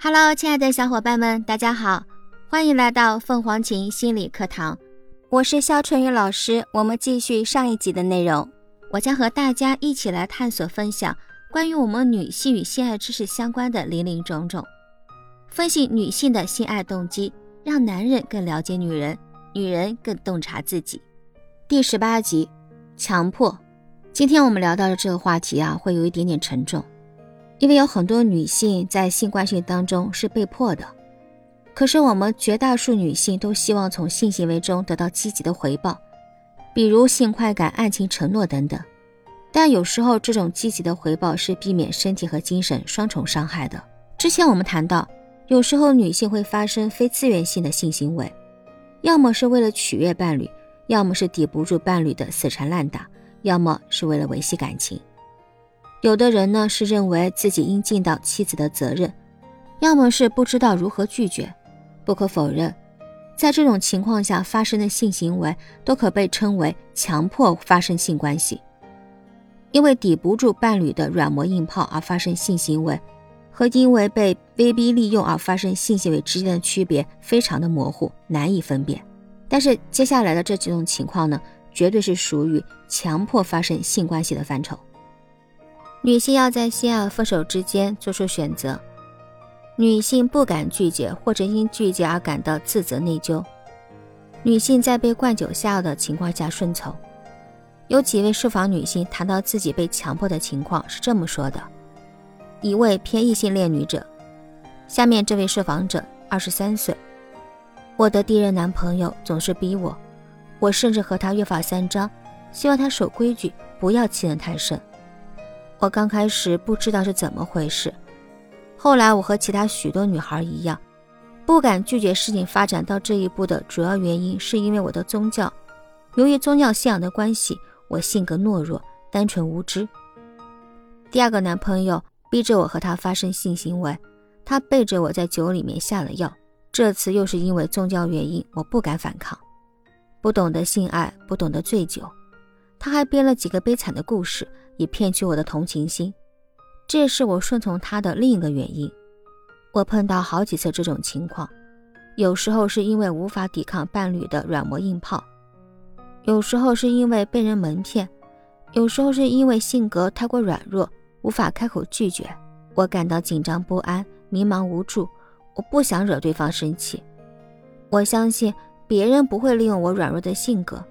Hello，亲爱的小伙伴们，大家好，欢迎来到凤凰琴心理课堂，我是肖春雨老师。我们继续上一集的内容，我将和大家一起来探索分享关于我们女性与性爱知识相关的林林种种，分析女性的性爱动机，让男人更了解女人，女人更洞察自己。第十八集，强迫。今天我们聊到的这个话题啊，会有一点点沉重。因为有很多女性在性关系当中是被迫的，可是我们绝大多数女性都希望从性行为中得到积极的回报，比如性快感、爱情承诺等等。但有时候这种积极的回报是避免身体和精神双重伤害的。之前我们谈到，有时候女性会发生非自愿性的性行为，要么是为了取悦伴侣，要么是抵不住伴侣的死缠烂打，要么是为了维系感情。有的人呢是认为自己应尽到妻子的责任，要么是不知道如何拒绝。不可否认，在这种情况下发生的性行为都可被称为强迫发生性关系。因为抵不住伴侣的软磨硬泡而发生性行为，和因为被威逼利用而发生性行为之间的区别非常的模糊，难以分辨。但是接下来的这几种情况呢，绝对是属于强迫发生性关系的范畴。女性要在性爱分手之间做出选择，女性不敢拒绝，或者因拒绝而感到自责内疚。女性在被灌酒下药的情况下顺从。有几位受访女性谈到自己被强迫的情况是这么说的：一位偏异性恋女者，下面这位受访者二十三岁，我的第一任男朋友总是逼我，我甚至和他约法三章，希望他守规矩，不要欺人太甚。我刚开始不知道是怎么回事，后来我和其他许多女孩一样，不敢拒绝事情发展到这一步的主要原因，是因为我的宗教。由于宗教信仰的关系，我性格懦弱、单纯无知。第二个男朋友逼着我和他发生性行为，他背着我在酒里面下了药。这次又是因为宗教原因，我不敢反抗，不懂得性爱，不懂得醉酒。他还编了几个悲惨的故事。以骗取我的同情心，这是我顺从他的另一个原因。我碰到好几次这种情况，有时候是因为无法抵抗伴侣的软磨硬泡，有时候是因为被人蒙骗，有时候是因为性格太过软弱，无法开口拒绝。我感到紧张不安、迷茫无助，我不想惹对方生气。我相信别人不会利用我软弱的性格，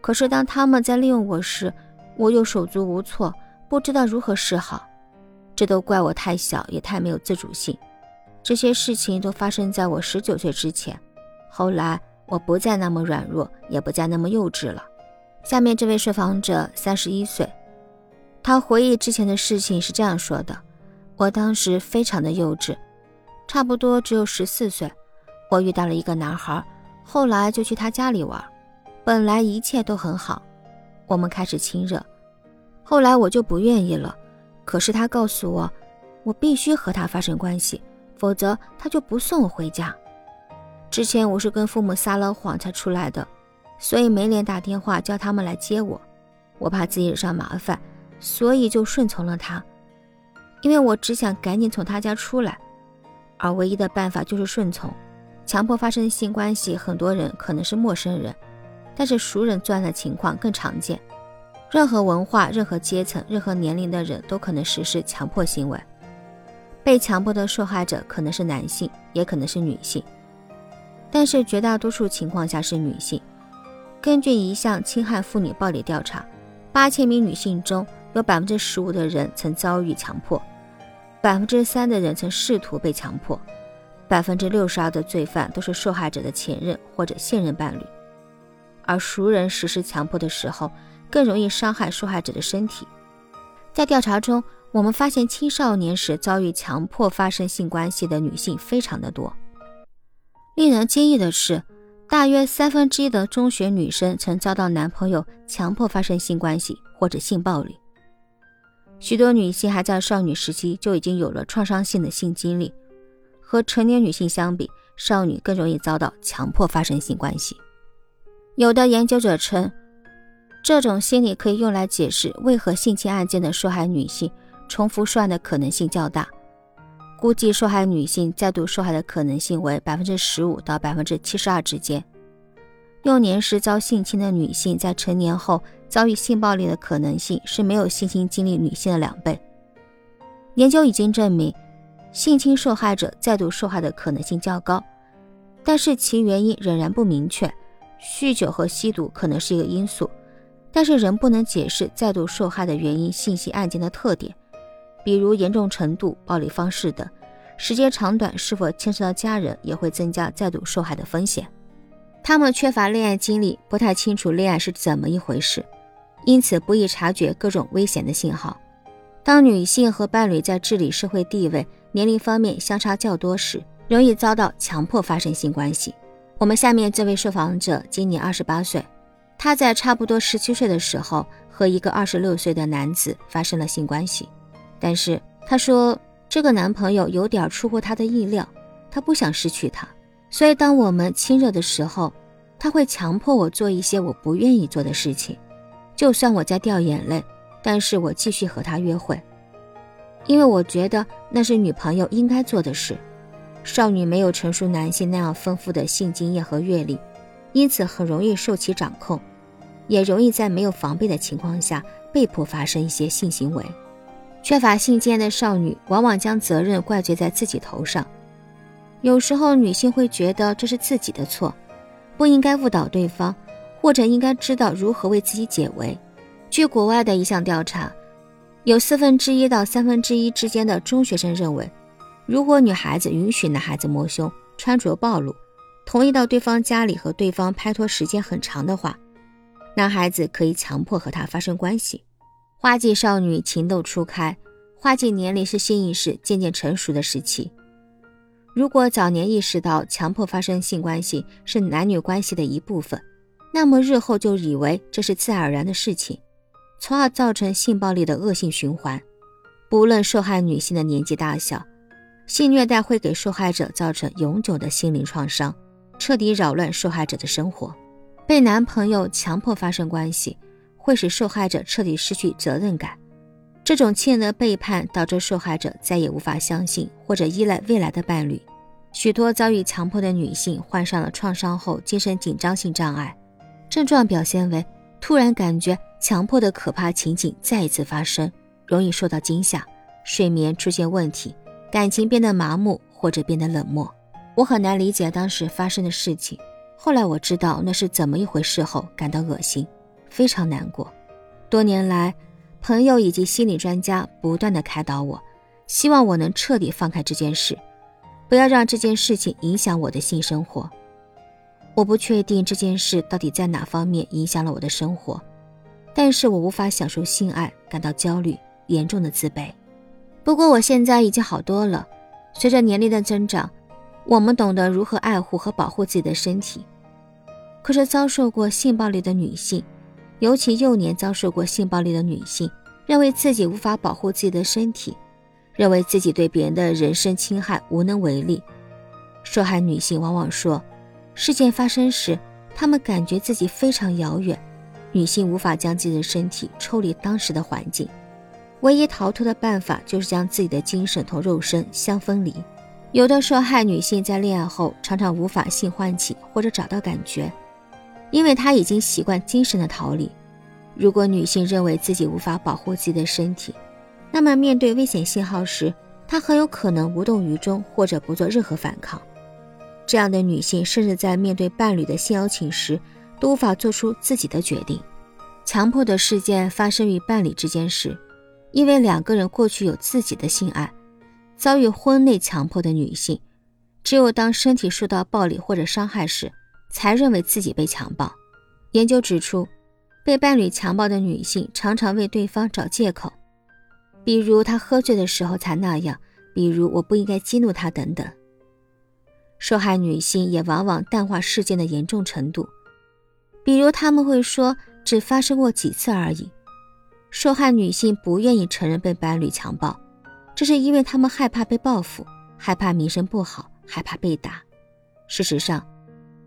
可是当他们在利用我时，我又手足无措，不知道如何是好，这都怪我太小，也太没有自主性。这些事情都发生在我十九岁之前，后来我不再那么软弱，也不再那么幼稚了。下面这位受访者三十一岁，他回忆之前的事情是这样说的：我当时非常的幼稚，差不多只有十四岁，我遇到了一个男孩，后来就去他家里玩，本来一切都很好。我们开始亲热，后来我就不愿意了。可是他告诉我，我必须和他发生关系，否则他就不送我回家。之前我是跟父母撒了谎才出来的，所以没脸打电话叫他们来接我。我怕自己惹上麻烦，所以就顺从了他。因为我只想赶紧从他家出来，而唯一的办法就是顺从。强迫发生性关系，很多人可能是陌生人。但是熟人作案的情况更常见，任何文化、任何阶层、任何年龄的人都可能实施强迫行为。被强迫的受害者可能是男性，也可能是女性，但是绝大多数情况下是女性。根据一项侵害妇女暴力调查，八千名女性中有百分之十五的人曾遭遇强迫，百分之三的人曾试图被强迫，百分之六十二的罪犯都是受害者的前任或者现任伴侣。而熟人实施强迫的时候，更容易伤害受害者的身体。在调查中，我们发现青少年时遭遇强迫发生性关系的女性非常的多。令人惊异的是，大约三分之一的中学女生曾遭到男朋友强迫发生性关系或者性暴力。许多女性还在少女时期就已经有了创伤性的性经历，和成年女性相比，少女更容易遭到强迫发生性关系。有的研究者称，这种心理可以用来解释为何性侵案件的受害女性重复受案的可能性较大。估计受害女性再度受害的可能性为百分之十五到百分之七十二之间。幼年时遭性侵的女性在成年后遭遇性暴力的可能性是没有性侵经历女性的两倍。研究已经证明，性侵受害者再度受害的可能性较高，但是其原因仍然不明确。酗酒和吸毒可能是一个因素，但是仍不能解释再度受害的原因。性侵案件的特点，比如严重程度、暴力方式等，时间长短、是否牵涉到家人，也会增加再度受害的风险。他们缺乏恋爱经历，不太清楚恋爱是怎么一回事，因此不易察觉各种危险的信号。当女性和伴侣在治理、社会地位、年龄方面相差较多时，容易遭到强迫发生性关系。我们下面这位受访者今年二十八岁，她在差不多十七岁的时候和一个二十六岁的男子发生了性关系，但是她说这个男朋友有点出乎她的意料，她不想失去他，所以当我们亲热的时候，他会强迫我做一些我不愿意做的事情，就算我在掉眼泪，但是我继续和他约会，因为我觉得那是女朋友应该做的事。少女没有成熟男性那样丰富的性经验和阅历，因此很容易受其掌控，也容易在没有防备的情况下被迫发生一些性行为。缺乏性经验的少女往往将责任怪罪在自己头上，有时候女性会觉得这是自己的错，不应该误导对方，或者应该知道如何为自己解围。据国外的一项调查，有四分之一到三分之一之间的中学生认为。如果女孩子允许男孩子摸胸、穿着暴露，同意到对方家里和对方拍拖时间很长的话，男孩子可以强迫和她发生关系。花季少女情窦初开，花季年龄是性意识渐渐成熟的时期。如果早年意识到强迫发生性关系是男女关系的一部分，那么日后就以为这是自然而然的事情，从而造成性暴力的恶性循环。不论受害女性的年纪大小。性虐待会给受害者造成永久的心灵创伤，彻底扰乱受害者的生活。被男朋友强迫发生关系，会使受害者彻底失去责任感。这种亲人的背叛导致受害者再也无法相信或者依赖未来的伴侣。许多遭遇强迫的女性患上了创伤后精神紧张性障碍，症状表现为突然感觉强迫的可怕情景再一次发生，容易受到惊吓，睡眠出现问题。感情变得麻木或者变得冷漠，我很难理解当时发生的事情。后来我知道那是怎么一回事后，感到恶心，非常难过。多年来，朋友以及心理专家不断的开导我，希望我能彻底放开这件事，不要让这件事情影响我的性生活。我不确定这件事到底在哪方面影响了我的生活，但是我无法享受性爱，感到焦虑，严重的自卑。不过我现在已经好多了。随着年龄的增长，我们懂得如何爱护和保护自己的身体。可是遭受过性暴力的女性，尤其幼年遭受过性暴力的女性，认为自己无法保护自己的身体，认为自己对别人的人身侵害无能为力。受害女性往往说，事件发生时，她们感觉自己非常遥远，女性无法将自己的身体抽离当时的环境。唯一逃脱的办法就是将自己的精神同肉身相分离。有的受害女性在恋爱后常常无法性唤起或者找到感觉，因为她已经习惯精神的逃离。如果女性认为自己无法保护自己的身体，那么面对危险信号时，她很有可能无动于衷或者不做任何反抗。这样的女性甚至在面对伴侣的性邀请时，都无法做出自己的决定。强迫的事件发生于伴侣之间时。因为两个人过去有自己的性爱，遭遇婚内强迫的女性，只有当身体受到暴力或者伤害时，才认为自己被强暴。研究指出，被伴侣强暴的女性常常为对方找借口，比如他喝醉的时候才那样，比如我不应该激怒他等等。受害女性也往往淡化事件的严重程度，比如他们会说只发生过几次而已。受害女性不愿意承认被伴侣强暴，这是因为他们害怕被报复，害怕名声不好，害怕被打。事实上，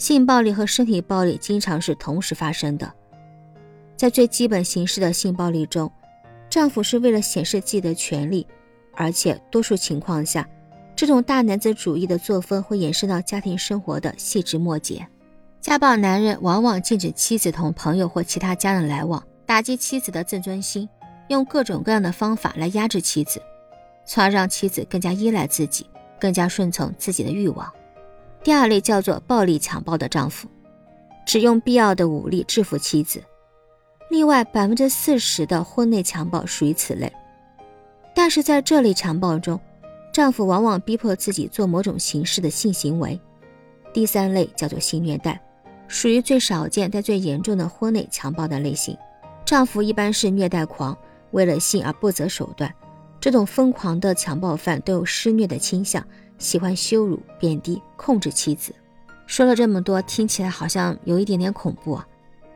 性暴力和身体暴力经常是同时发生的。在最基本形式的性暴力中，丈夫是为了显示自己的权利，而且多数情况下，这种大男子主义的作风会延伸到家庭生活的细枝末节。家暴男人往往禁止妻子同朋友或其他家人来往，打击妻子的自尊心，用各种各样的方法来压制妻子，从而让妻子更加依赖自己，更加顺从自己的欲望。第二类叫做暴力强暴的丈夫，只用必要的武力制服妻子。另外，百分之四十的婚内强暴属于此类。但是在这类强暴中，丈夫往往逼迫自己做某种形式的性行为。第三类叫做性虐待，属于最少见但最严重的婚内强暴的类型。丈夫一般是虐待狂，为了性而不择手段。这种疯狂的强暴犯都有施虐的倾向。喜欢羞辱、贬低、控制妻子。说了这么多，听起来好像有一点点恐怖啊。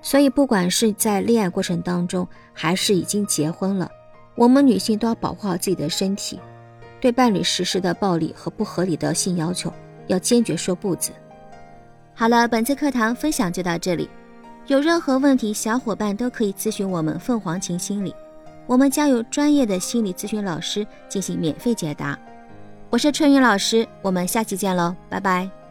所以，不管是在恋爱过程当中，还是已经结婚了，我们女性都要保护好自己的身体，对伴侣实施的暴力和不合理的性要求，要坚决说不字。好了，本次课堂分享就到这里。有任何问题，小伙伴都可以咨询我们凤凰琴心理，我们将有专业的心理咨询老师进行免费解答。我是春雨老师，我们下期见喽，拜拜。